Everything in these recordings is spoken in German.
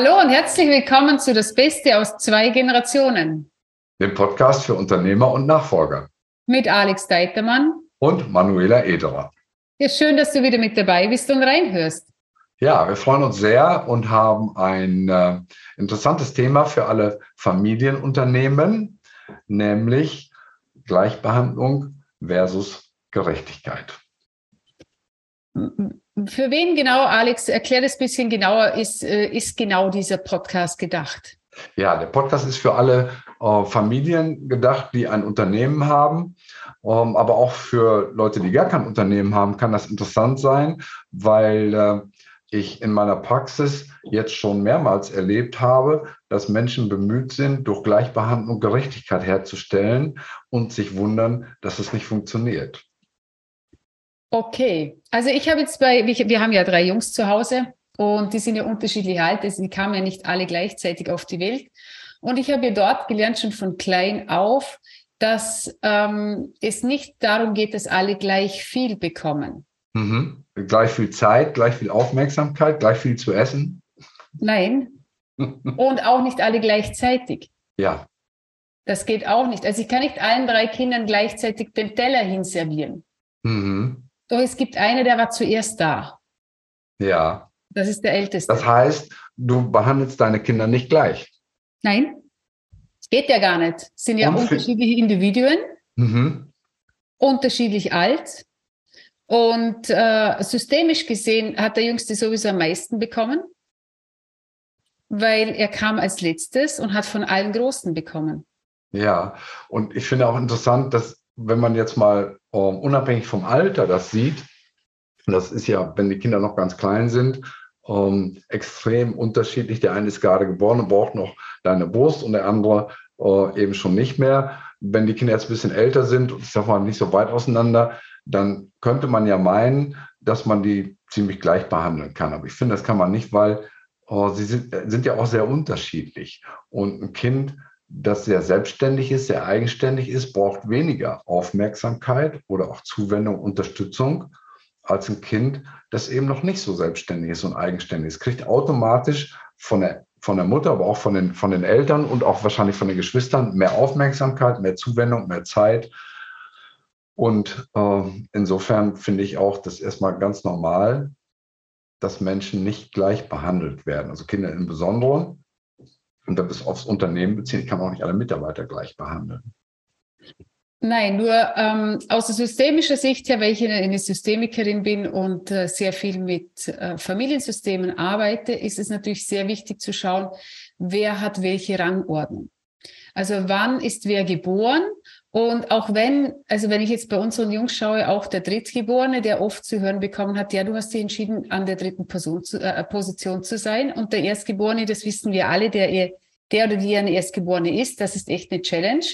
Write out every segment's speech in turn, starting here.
Hallo und herzlich willkommen zu Das Beste aus zwei Generationen. Dem Podcast für Unternehmer und Nachfolger. Mit Alex Deitermann. Und Manuela Ederer. Ja, schön, dass du wieder mit dabei bist und reinhörst. Ja, wir freuen uns sehr und haben ein äh, interessantes Thema für alle Familienunternehmen, nämlich Gleichbehandlung versus Gerechtigkeit. Für wen genau, Alex, erklär das ein bisschen genauer, ist, äh, ist genau dieser Podcast gedacht? Ja, der Podcast ist für alle äh, Familien gedacht, die ein Unternehmen haben. Ähm, aber auch für Leute, die gar kein Unternehmen haben, kann das interessant sein, weil äh, ich in meiner Praxis jetzt schon mehrmals erlebt habe, dass Menschen bemüht sind, durch Gleichbehandlung Gerechtigkeit herzustellen und sich wundern, dass es nicht funktioniert. Okay, also ich habe jetzt bei, wir haben ja drei Jungs zu Hause und die sind ja unterschiedlich alt, also die kamen ja nicht alle gleichzeitig auf die Welt. Und ich habe ja dort gelernt, schon von klein auf, dass ähm, es nicht darum geht, dass alle gleich viel bekommen. Mhm. Gleich viel Zeit, gleich viel Aufmerksamkeit, gleich viel zu essen. Nein. und auch nicht alle gleichzeitig. Ja. Das geht auch nicht. Also ich kann nicht allen drei Kindern gleichzeitig den Teller hinservieren. Mhm. Doch es gibt eine, der war zuerst da. Ja. Das ist der Älteste. Das heißt, du behandelst deine Kinder nicht gleich. Nein. Geht ja gar nicht. Es sind ja unterschiedliche Individuen, mhm. unterschiedlich alt. Und äh, systemisch gesehen hat der Jüngste sowieso am meisten bekommen, weil er kam als letztes und hat von allen Großen bekommen. Ja, und ich finde auch interessant, dass wenn man jetzt mal um, ähm, unabhängig vom Alter das sieht, und das ist ja, wenn die Kinder noch ganz klein sind, um, ähm, extrem unterschiedlich. Der eine ist gerade geboren und braucht noch deine Brust und der andere uh, eben schon nicht mehr. Wenn die Kinder jetzt ein bisschen älter sind, ich sag mal nicht so weit auseinander, dann könnte man ja meinen, dass man die ziemlich gleich behandeln kann. Aber ich finde, das kann man nicht, weil oh, sie sind, sind ja auch sehr unterschiedlich. Und ein Kind das sehr selbstständig ist, sehr eigenständig ist, braucht weniger Aufmerksamkeit oder auch Zuwendung, Unterstützung als ein Kind, das eben noch nicht so selbstständig ist und eigenständig ist. Kriegt automatisch von der, von der Mutter, aber auch von den, von den Eltern und auch wahrscheinlich von den Geschwistern mehr Aufmerksamkeit, mehr Zuwendung, mehr Zeit. Und äh, insofern finde ich auch das erstmal ganz normal, dass Menschen nicht gleich behandelt werden. Also Kinder im Besonderen und das aufs Unternehmen beziehen. Ich kann auch nicht alle Mitarbeiter gleich behandeln. Nein, nur ähm, aus systemischer Sicht her, weil ich eine Systemikerin bin und äh, sehr viel mit äh, Familiensystemen arbeite, ist es natürlich sehr wichtig zu schauen, wer hat welche Rangordnung. Also wann ist wer geboren? Und auch wenn, also wenn ich jetzt bei unseren Jungs schaue, auch der Drittgeborene, der oft zu hören bekommen hat, ja, du hast dich entschieden, an der dritten Person zu, äh, Position zu sein. Und der Erstgeborene, das wissen wir alle, der, der oder die eine Erstgeborene ist, das ist echt eine Challenge,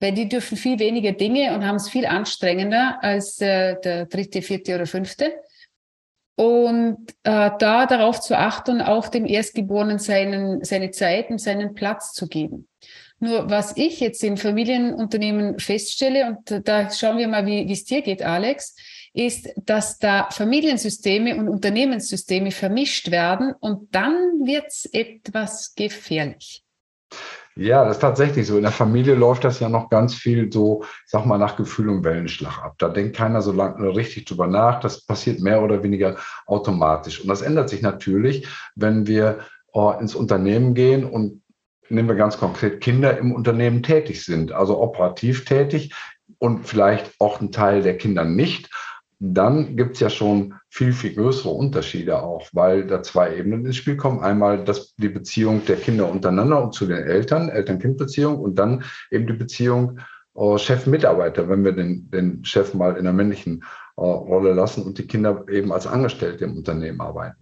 weil die dürfen viel weniger Dinge und haben es viel anstrengender als äh, der dritte, vierte oder fünfte. Und äh, da darauf zu achten, auch dem Erstgeborenen seinen, seine Zeit und seinen Platz zu geben. Nur was ich jetzt in Familienunternehmen feststelle, und da schauen wir mal, wie es dir geht, Alex, ist, dass da Familiensysteme und Unternehmenssysteme vermischt werden und dann wird es etwas gefährlich. Ja, das ist tatsächlich so. In der Familie läuft das ja noch ganz viel so, sag mal, nach Gefühl und Wellenschlag ab. Da denkt keiner so lange richtig drüber nach. Das passiert mehr oder weniger automatisch. Und das ändert sich natürlich, wenn wir oh, ins Unternehmen gehen und nehmen wir ganz konkret, Kinder im Unternehmen tätig sind, also operativ tätig und vielleicht auch ein Teil der Kinder nicht, dann gibt es ja schon viel, viel größere Unterschiede auch, weil da zwei Ebenen ins Spiel kommen. Einmal das, die Beziehung der Kinder untereinander und zu den Eltern, Eltern-Kind-Beziehung und dann eben die Beziehung äh, Chef-Mitarbeiter, wenn wir den, den Chef mal in der männlichen äh, Rolle lassen und die Kinder eben als Angestellte im Unternehmen arbeiten.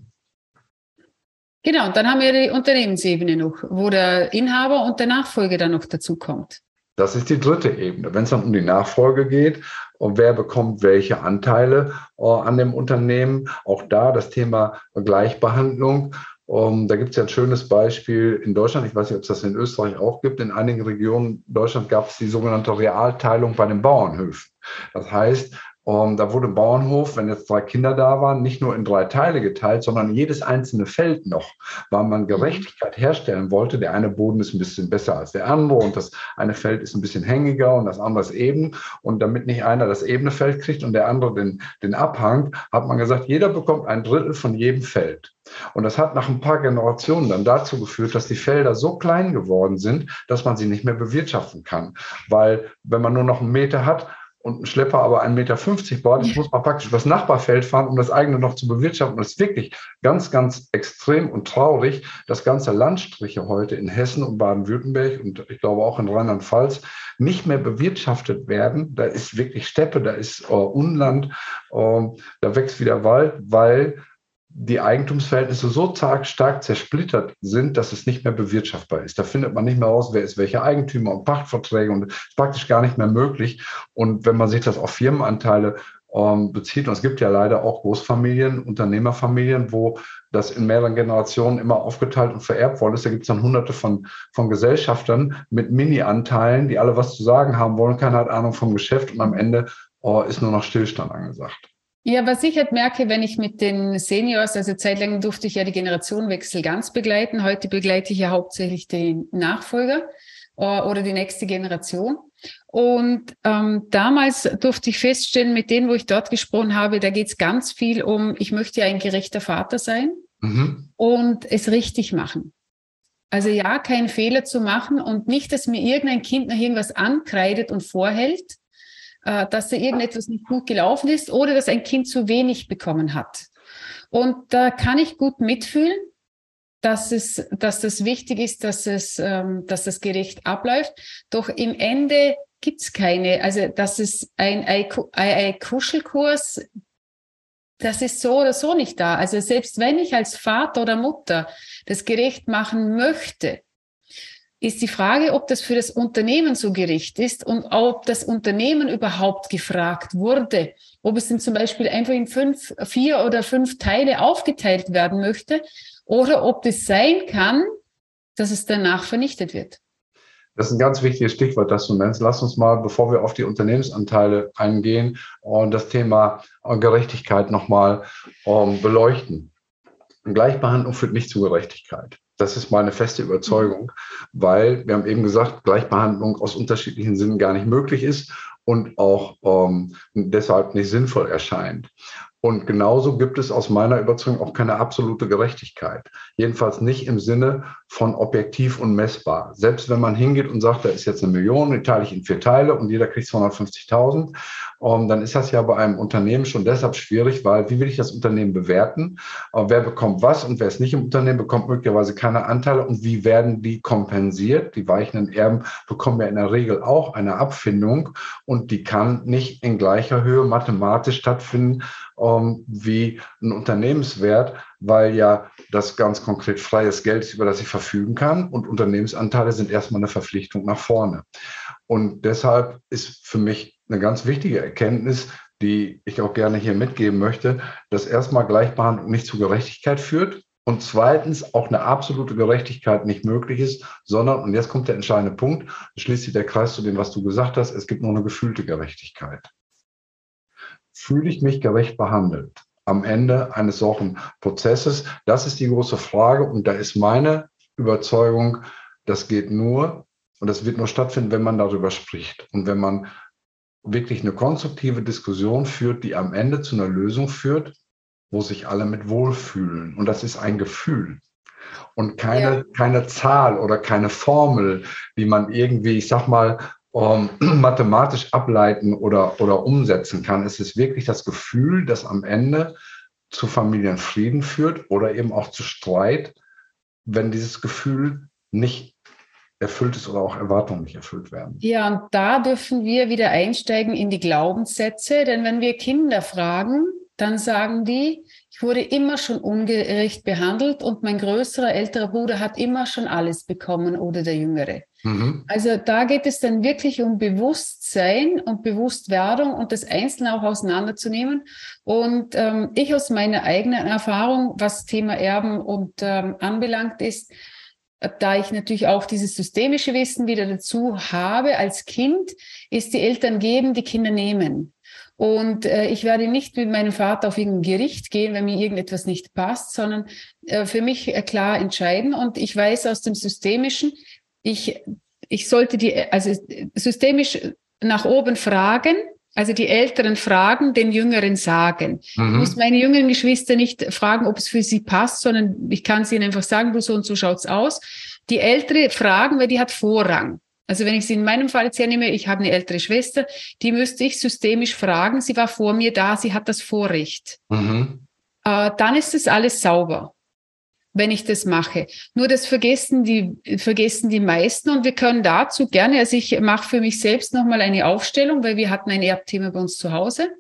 Genau, und dann haben wir die Unternehmensebene noch, wo der Inhaber und der Nachfolger dann noch dazu kommt. Das ist die dritte Ebene. Wenn es dann um die Nachfolge geht, und wer bekommt welche Anteile äh, an dem Unternehmen, auch da das Thema Gleichbehandlung. Ähm, da gibt es ja ein schönes Beispiel in Deutschland. Ich weiß nicht, ob es das in Österreich auch gibt. In einigen Regionen Deutschland gab es die sogenannte Realteilung bei den Bauernhöfen. Das heißt, um, ähm, da wurde Bauernhof, wenn jetzt drei Kinder da waren, nicht nur in drei Teile geteilt, sondern jedes einzelne Feld noch, weil man mhm. Gerechtigkeit herstellen wollte. Der eine Boden ist ein bisschen besser als der andere und das eine Feld ist ein bisschen hängiger und das andere ist eben. Und damit nicht einer das ebene Feld kriegt und der andere den, den Abhang, hat man gesagt, jeder bekommt ein Drittel von jedem Feld. Und das hat nach ein paar Generationen dann dazu geführt, dass die Felder so klein geworden sind, dass man sie nicht mehr bewirtschaften kann. Weil wenn man nur noch einen Meter hat, und ein Schlepper aber 1,50 Meter baut, das muss man praktisch übers Nachbarfeld fahren, um das eigene noch zu bewirtschaften. Und es ist wirklich ganz, ganz extrem und traurig, dass ganze Landstriche heute in Hessen und Baden-Württemberg und ich glaube auch in Rheinland-Pfalz nicht mehr bewirtschaftet werden. Da ist wirklich Steppe, da ist äh, Unland, äh, da wächst wieder Wald, weil die Eigentumsverhältnisse so stark, zersplittert sind, dass es nicht mehr bewirtschaftbar ist. Da findet man nicht mehr raus, wer ist welcher Eigentümer und Pachtverträge und praktisch gar nicht mehr möglich. Und wenn man sich das auf Firmenanteile ähm, bezieht, und es gibt ja leider auch Großfamilien, Unternehmerfamilien, wo das in mehreren Generationen immer aufgeteilt und vererbt worden ist. Da gibt es dann hunderte von, von Gesellschaftern mit Mini-Anteilen, die alle was zu sagen haben wollen. Keiner hat Ahnung vom Geschäft und am Ende oh, ist nur noch Stillstand angesagt. Ja, was ich halt merke, wenn ich mit den Seniors, also zeitlang durfte ich ja die Generationenwechsel ganz begleiten. Heute begleite ich ja hauptsächlich den Nachfolger äh, oder die nächste Generation. Und ähm, damals durfte ich feststellen, mit denen, wo ich dort gesprochen habe, da geht es ganz viel um, ich möchte ja ein gerechter Vater sein mhm. und es richtig machen. Also ja, keinen Fehler zu machen und nicht, dass mir irgendein Kind noch irgendwas ankreidet und vorhält, äh, dass da irgendetwas nicht gut gelaufen ist oder dass ein Kind zu wenig bekommen hat. Und da kann ich gut mitfühlen, dass es, dass das wichtig ist, dass es, ähm, dass das gerecht abläuft. Doch im Ende gibt's keine, also dass es ein Ei-Kuschelkurs, das ist so oder so nicht da. Also selbst wenn ich als Vater oder Mutter das gerecht machen möchte, ist die Frage, ob das für das Unternehmen so gericht ist und ob das Unternehmen überhaupt gefragt wurde, ob es denn zum Beispiel einfach in fünf, vier oder fünf Teile aufgeteilt werden möchte oder ob es sein kann, dass es danach vernichtet wird. Das ist ein ganz wichtiges Stichwort, das du nennst. Lass uns mal, bevor wir auf die Unternehmensanteile eingehen, und das Thema Gerechtigkeit nochmal ähm, beleuchten. Gleichbehandlung führt nicht zu Gerechtigkeit. Das ist meine feste Überzeugung, weil wir haben eben gesagt, Gleichbehandlung aus unterschiedlichen Sinnen gar nicht möglich ist und auch ähm, deshalb nicht sinnvoll erscheint. Und genauso gibt es aus meiner Überzeugung auch keine absolute Gerechtigkeit. Jedenfalls nicht im Sinne von objektiv und messbar. Selbst wenn man hingeht und sagt, da ist jetzt eine Million, die teile ich in vier Teile und jeder kriegt 250.000, um, ähm, dann ist das ja bei einem Unternehmen schon deshalb schwierig, weil wie will ich das Unternehmen bewerten? Uh, wer bekommt was und wer ist nicht im Unternehmen, bekommt möglicherweise keine Anteile und wie werden die kompensiert? Die weichenden Erben bekommen ja in der Regel auch eine Abfindung und die kann nicht in gleicher Höhe mathematisch stattfinden ähm, wie ein Unternehmenswert, weil ja das ganz konkret freies Geld ist, über das ich verfügen kann und Unternehmensanteile sind erstmal eine Verpflichtung nach vorne. Und deshalb ist für mich eine ganz wichtige Erkenntnis, die ich auch gerne hier mitgeben möchte, dass erstmal Gleichbehandlung nicht zu Gerechtigkeit führt, und zweitens auch eine absolute Gerechtigkeit nicht möglich ist, sondern, und jetzt kommt der entscheidende Punkt, schließt sich der Kreis zu dem, was du gesagt hast, es gibt nur eine gefühlte Gerechtigkeit fühle ich mich gerecht behandelt am Ende eines solchen Prozesses? Das ist die große Frage und da ist meine Überzeugung, das geht nur und das wird nur stattfinden, wenn man darüber spricht und wenn man wirklich eine konstruktive Diskussion führt, die am Ende zu einer Lösung führt, wo sich alle mit wohlfühlen. Und das ist ein Gefühl und keine, ja. keine Zahl oder keine Formel, die man irgendwie, ich sag mal, um, mathematisch ableiten oder, oder umsetzen kann. Es ist wirklich das Gefühl, das am Ende zu Familienfrieden führt oder eben auch zu Streit, wenn dieses Gefühl nicht erfüllt ist oder auch Erwartungen nicht erfüllt werden. Ja, und da dürfen wir wieder einsteigen in die Glaubenssätze, denn wenn wir Kinder fragen, dann sagen die, ich wurde immer schon ungerecht behandelt und mein größerer, älterer Bruder hat immer schon alles bekommen oder der jüngere. Mhm. Also da geht es dann wirklich um Bewusstsein und Bewusstwerdung und das Einzelne auch auseinanderzunehmen. Und ähm, ich aus meiner eigenen Erfahrung, was Thema Erben und ähm, anbelangt ist, da ich natürlich auch dieses systemische Wissen wieder dazu habe als Kind, ist die Eltern geben, die Kinder nehmen. Und äh, ich werde nicht mit meinem Vater auf irgendein Gericht gehen, wenn mir irgendetwas nicht passt, sondern äh, für mich äh, klar entscheiden. Und ich weiß aus dem Systemischen, ich, ich sollte die, also systemisch nach oben fragen, also die Älteren fragen, den Jüngeren sagen. Mhm. Ich muss meine jüngeren Geschwister nicht fragen, ob es für sie passt, sondern ich kann sie ihnen einfach sagen, du so und so schaut's aus. Die Ältere fragen, weil die hat Vorrang. Also wenn ich sie in meinem Fall jetzt hernehme, ich habe eine ältere Schwester, die müsste ich systemisch fragen. Sie war vor mir da, sie hat das Vorrecht. Mhm. Äh, dann ist es alles sauber, wenn ich das mache. Nur das vergessen die, vergessen die meisten und wir können dazu gerne, also ich mache für mich selbst nochmal eine Aufstellung, weil wir hatten ein Erbthema bei uns zu Hause.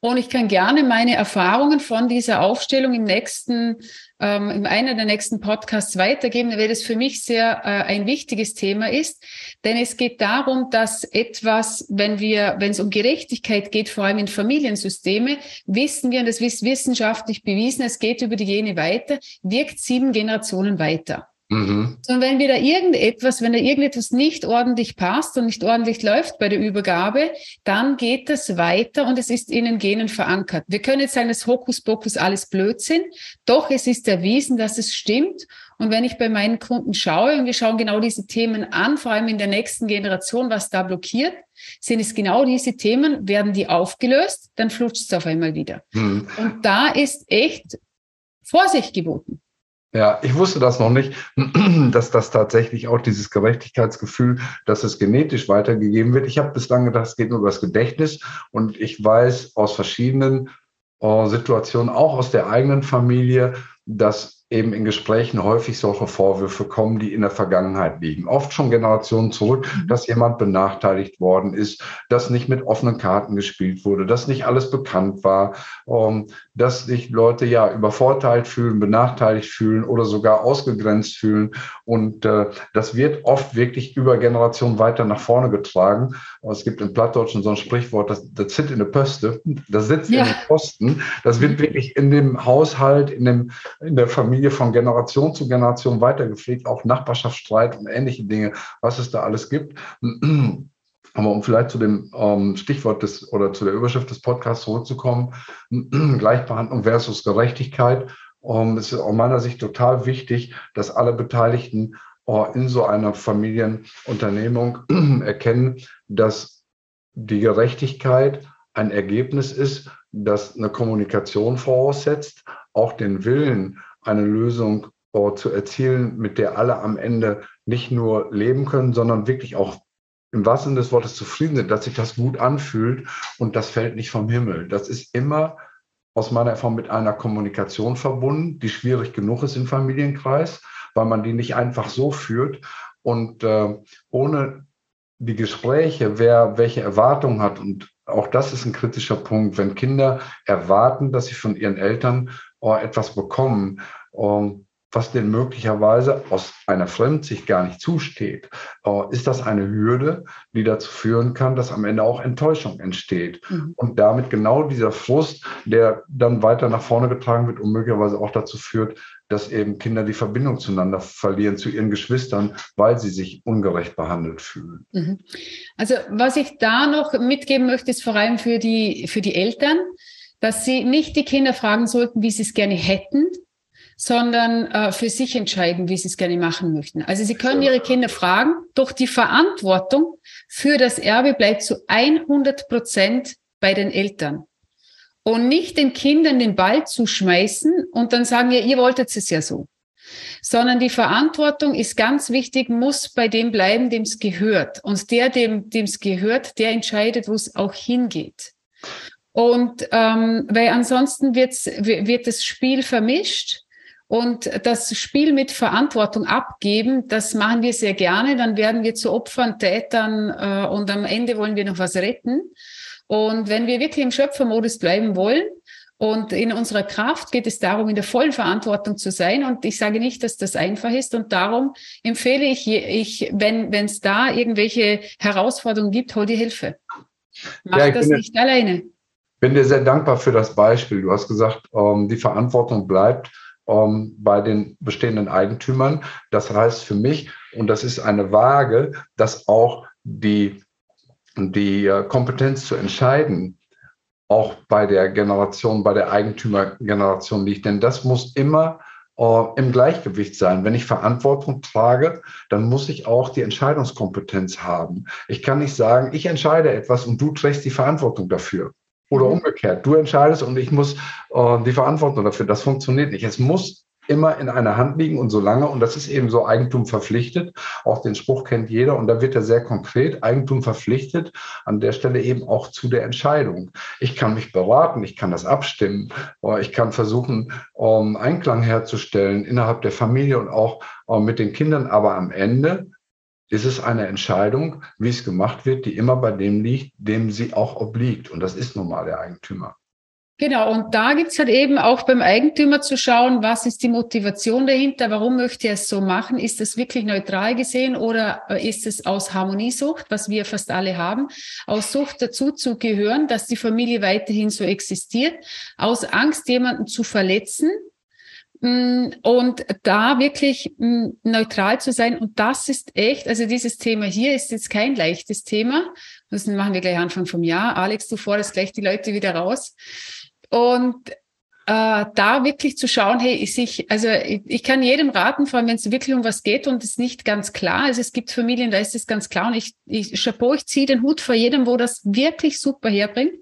Und ich kann gerne meine Erfahrungen von dieser Aufstellung im nächsten, ähm, in einer der nächsten Podcasts weitergeben, weil das für mich sehr äh, ein wichtiges Thema ist. Denn es geht darum, dass etwas, wenn wir, wenn es um Gerechtigkeit geht, vor allem in Familiensysteme, wissen wir, und das ist wissenschaftlich bewiesen, es geht über die Gene weiter, wirkt sieben Generationen weiter. Mhm. Und wenn wir da irgendetwas, wenn da irgendetwas nicht ordentlich passt und nicht ordentlich läuft bei der Übergabe, dann geht das weiter und es ist in den Genen verankert. Wir können jetzt sagen, das Hokuspokus alles Blödsinn, doch es ist erwiesen, dass es stimmt. Und wenn ich bei meinen Kunden schaue und wir schauen genau diese Themen an, vor allem in der nächsten Generation, was da blockiert, sind es genau diese Themen, werden die aufgelöst, dann flutscht es auf einmal wieder. Mhm. Und da ist echt Vorsicht geboten. Ja, ich wusste das noch nicht, dass das tatsächlich auch dieses Gerechtigkeitsgefühl, dass es genetisch weitergegeben wird. Ich habe bislang gedacht, es geht nur über das Gedächtnis und ich weiß aus verschiedenen äh, Situationen, auch aus der eigenen Familie, dass eben in Gesprächen häufig solche Vorwürfe kommen, die in der Vergangenheit liegen. Oft schon Generationen zurück, mhm. dass jemand benachteiligt worden ist, dass nicht mit offenen Karten gespielt wurde, dass nicht alles bekannt war, ähm, dass sich Leute ja übervorteilt fühlen, benachteiligt fühlen oder sogar ausgegrenzt fühlen. Und äh, das wird oft wirklich über Generationen weiter nach vorne getragen. Es gibt im Plattdeutschen so ein Sprichwort, das, das sitzt in der Pöste, das sitzt ja. in den Posten. Das wird mhm. wirklich in dem Haushalt, in, dem, in der Familie Familie von Generation zu Generation weitergepflegt, auch Nachbarschaftsstreit und ähnliche Dinge, was es da alles gibt. Aber um vielleicht zu dem ähm, Stichwort des oder zu der Überschrift des Podcasts zurückzukommen, Gleichbehandlung versus Gerechtigkeit, ähm, ist aus meiner Sicht total wichtig, dass alle Beteiligten äh, in so einer Familienunternehmung erkennen, dass die Gerechtigkeit ein Ergebnis ist, das eine Kommunikation voraussetzt, auch den Willen eine Lösung oh, zu erzielen, mit der alle am Ende nicht nur leben können, sondern wirklich auch im wahrsten Sinne des Wortes zufrieden sind, dass sich das gut anfühlt und das fällt nicht vom Himmel. Das ist immer aus meiner Erfahrung mit einer Kommunikation verbunden, die schwierig genug ist im Familienkreis, weil man die nicht einfach so führt. Und äh, ohne die Gespräche, wer welche Erwartungen hat, und auch das ist ein kritischer Punkt, wenn Kinder erwarten, dass sie von ihren Eltern oh, etwas bekommen, um, was denn möglicherweise aus einer Fremdsicht gar nicht zusteht, ist das eine Hürde, die dazu führen kann, dass am Ende auch Enttäuschung entsteht. Mhm. Und damit genau dieser Frust, der dann weiter nach vorne getragen wird und möglicherweise auch dazu führt, dass eben Kinder die Verbindung zueinander verlieren, zu ihren Geschwistern, weil sie sich ungerecht behandelt fühlen. Mhm. Also was ich da noch mitgeben möchte, ist vor allem für die, für die Eltern, dass sie nicht die Kinder fragen sollten, wie sie es gerne hätten, sondern äh, für sich entscheiden, wie sie es gerne machen möchten. Also sie können ihre Kinder fragen, doch die Verantwortung für das Erbe bleibt zu 100 Prozent bei den Eltern. Und nicht den Kindern den Ball zu schmeißen und dann sagen, ja, ihr wolltet es ja so. Sondern die Verantwortung ist ganz wichtig, muss bei dem bleiben, dem es gehört. Und der, dem es gehört, der entscheidet, wo es auch hingeht. Und ähm, weil ansonsten wird's, wird das Spiel vermischt und das Spiel mit Verantwortung abgeben, das machen wir sehr gerne. Dann werden wir zu Opfern, Tätern äh, und am Ende wollen wir noch was retten. Und wenn wir wirklich im Schöpfermodus bleiben wollen, und in unserer Kraft geht es darum, in der vollen Verantwortung zu sein. Und ich sage nicht, dass das einfach ist. Und darum empfehle ich, ich wenn es da irgendwelche Herausforderungen gibt, hol die Hilfe. Mach ja, das nicht alleine bin dir sehr dankbar für das Beispiel. Du hast gesagt, ähm, die Verantwortung bleibt ähm, bei den bestehenden Eigentümern. Das heißt für mich, und das ist eine Waage, dass auch die die äh, Kompetenz zu entscheiden auch bei der Generation, bei der Eigentümergeneration liegt. Denn das muss immer äh, im Gleichgewicht sein. Wenn ich Verantwortung trage, dann muss ich auch die Entscheidungskompetenz haben. Ich kann nicht sagen, ich entscheide etwas und du trägst die Verantwortung dafür. Oder mhm. umgekehrt, du entscheidest und ich muss äh, die Verantwortung dafür. Das funktioniert nicht. Es muss immer in einer Hand liegen und so lange, und das ist eben so Eigentum verpflichtet, auch den Spruch kennt jeder und da wird er sehr konkret, Eigentum verpflichtet, an der Stelle eben auch zu der Entscheidung. Ich kann mich beraten, ich kann das abstimmen, ich kann versuchen, um Einklang herzustellen innerhalb der Familie und auch mit den Kindern, aber am Ende ist es eine Entscheidung, wie es gemacht wird, die immer bei dem liegt, dem sie auch obliegt. Und das ist nun mal der Eigentümer. Genau, und da gibt's halt eben auch beim Eigentümer zu schauen, was ist die Motivation dahinter, warum möchte er es so machen? Ist es wirklich neutral gesehen oder äh, ist es aus Harmoniesucht, was wir fast alle haben, aus Sucht dazu zu gehören, dass die Familie weiterhin so existiert, aus Angst, jemanden zu verletzen, und da wirklich mm, neutral zu sein. Und das ist echt, also dieses Thema hier ist jetzt kein leichtes Thema. Das machen wir gleich Anfang vom Jahr. Alex, du forderst gleich die Leute wieder raus. Und äh, da wirklich zu schauen, hey, ist ich, also ich, ich kann jedem raten, vor allem wenn es wirklich um was geht und es nicht ganz klar. Also es gibt Familien, da ist es ganz klar und ich, ich Chapeau, ich ziehe den Hut vor jedem, wo das wirklich super herbringt.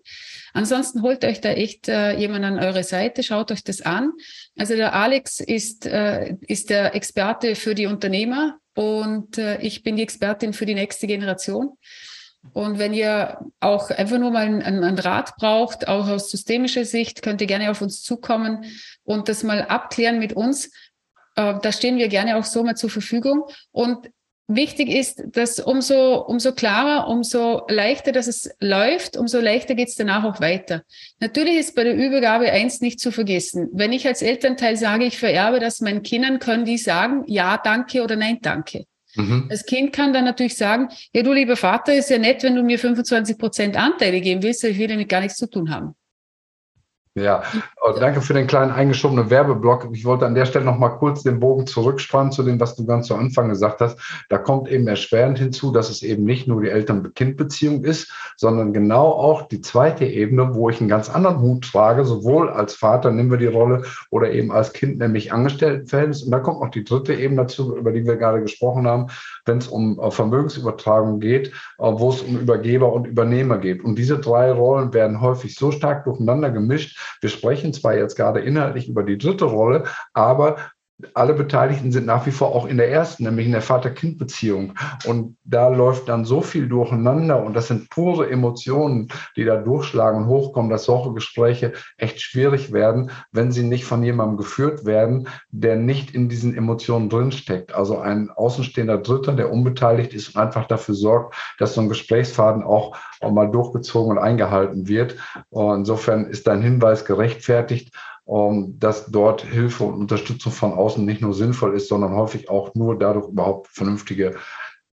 Ansonsten holt euch da echt äh, jemand an eure Seite, schaut euch das an. Also der Alex ist, äh, ist der Experte für die Unternehmer und äh, ich bin die Expertin für die nächste Generation. Und wenn ihr auch einfach nur mal einen, einen, Rat braucht, auch aus systemischer Sicht, könnt ihr gerne auf uns zukommen und das mal abklären mit uns. Äh, da stehen wir gerne auch so mal zur Verfügung. Und wichtig ist, dass umso, umso klarer, umso leichter, dass es läuft, umso leichter geht es danach auch weiter. Natürlich ist bei der Übergabe eins nicht zu vergessen. Wenn ich als Elternteil sage, ich vererbe das meinen Kindern, können die sagen, ja, danke oder nein, danke. Mhm. Das Kind kann dann natürlich sagen, ja, du lieber Vater, ist ja nett, wenn du mir 25 Prozent Anteile geben willst, ich will damit gar nichts zu tun haben. Ja, oh, danke für den kleinen eingeschobenen Werbeblock. Ich wollte an der Stelle noch mal kurz den Bogen zurückspannen zu dem, was du ganz zu Anfang gesagt hast. Da kommt eben erschwerend hinzu, dass es eben nicht nur die Eltern-Kind-Beziehung ist, sondern genau auch die zweite Ebene, wo ich einen ganz anderen Hut trage, sowohl als Vater, nehmen wir die Rolle, oder eben als Kind, nämlich Angestelltenverhältnis. Und da kommt noch die dritte Ebene dazu, über die wir gerade gesprochen haben, wenn es um äh, Vermögensübertragung geht, äh, wo es um Übergeber und Übernehmer geht. Und diese drei Rollen werden häufig so stark durcheinander gemischt, wir sprechen zwar jetzt gerade inhaltlich über die dritte Rolle, aber alle Beteiligten sind nach wie vor auch in der ersten, nämlich in der Vater-Kind-Beziehung. Und da läuft dann so viel durcheinander und das sind pure Emotionen, die da durchschlagen und hochkommen, dass solche Gespräche echt schwierig werden, wenn sie nicht von jemandem geführt werden, der nicht in diesen Emotionen drinsteckt. Also ein außenstehender Dritter, der unbeteiligt ist und einfach dafür sorgt, dass so ein Gesprächsfaden auch, auch mal durchgezogen und eingehalten wird. Und insofern ist dein Hinweis gerechtfertigt dass dort Hilfe und Unterstützung von außen nicht nur sinnvoll ist, sondern häufig auch nur dadurch überhaupt vernünftige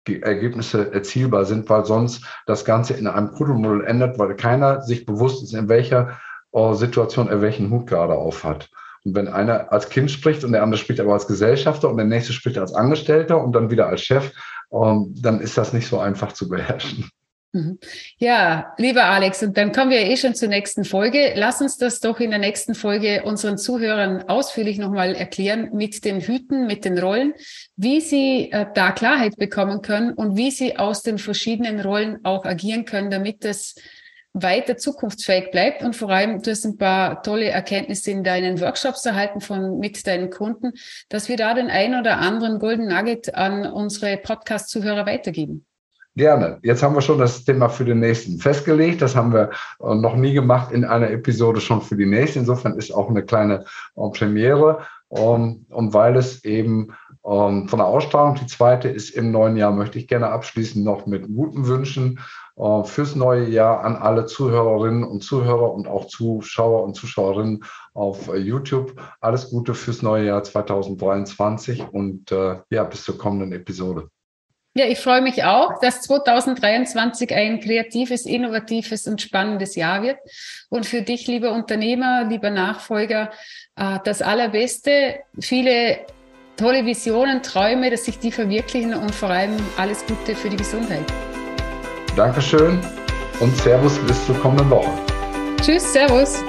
Ergebnisse erzielbar sind, weil sonst das Ganze in einem Kuddelmuddel ändert, weil keiner sich bewusst ist, in welcher äh, Situation er welchen Hut gerade aufhat. Und wenn einer als Kind spricht und der andere spricht aber als Gesellschafter und der nächste spricht als Angestellter und dann wieder als Chef, ähm, dann ist das nicht so einfach zu beherrschen. Mhm. Ja, lieber Alex, und dann kommen wir eh schon zur nächsten Folge. Lass uns das doch in der nächsten Folge unseren Zuhörern ausführlich nochmal erklären mit den Hüten, mit den Rollen, wie sie äh, da Klarheit bekommen können und wie sie aus den verschiedenen Rollen auch agieren können, damit es weiter zukunftsfähig bleibt. Und vor allem, du hast ein paar tolle Erkenntnisse in deinen Workshops erhalten von, mit deinen Kunden, dass wir da den ein oder anderen Golden Nugget an unsere Podcast-Zuhörer weitergeben. Gerne. Jetzt haben wir schon das Thema für den nächsten festgelegt. Das haben wir äh, noch nie gemacht in einer Episode schon für die nächste. Insofern ist auch eine kleine äh, Premiere. Ähm, und weil es eben ähm, von der Ausstrahlung, die zweite ist im neuen Jahr, möchte ich gerne abschließen noch mit guten Wünschen äh, fürs neue Jahr an alle Zuhörerinnen und Zuhörer und auch Zuschauer und Zuschauerinnen auf YouTube. Alles Gute fürs neue Jahr 2023 und ja, bis zur kommenden Episode. Ja, ich freue mich auch, dass 2023 ein kreatives, innovatives und spannendes Jahr wird. Und für dich, lieber Unternehmer, lieber Nachfolger, äh, das Allerbeste, viele tolle Visionen, Träume, dass sich die verwirklichen und vor allem alles Gute für die Gesundheit. Dankeschön und Servus bis zur kommenden Woche. Tschüss, Servus.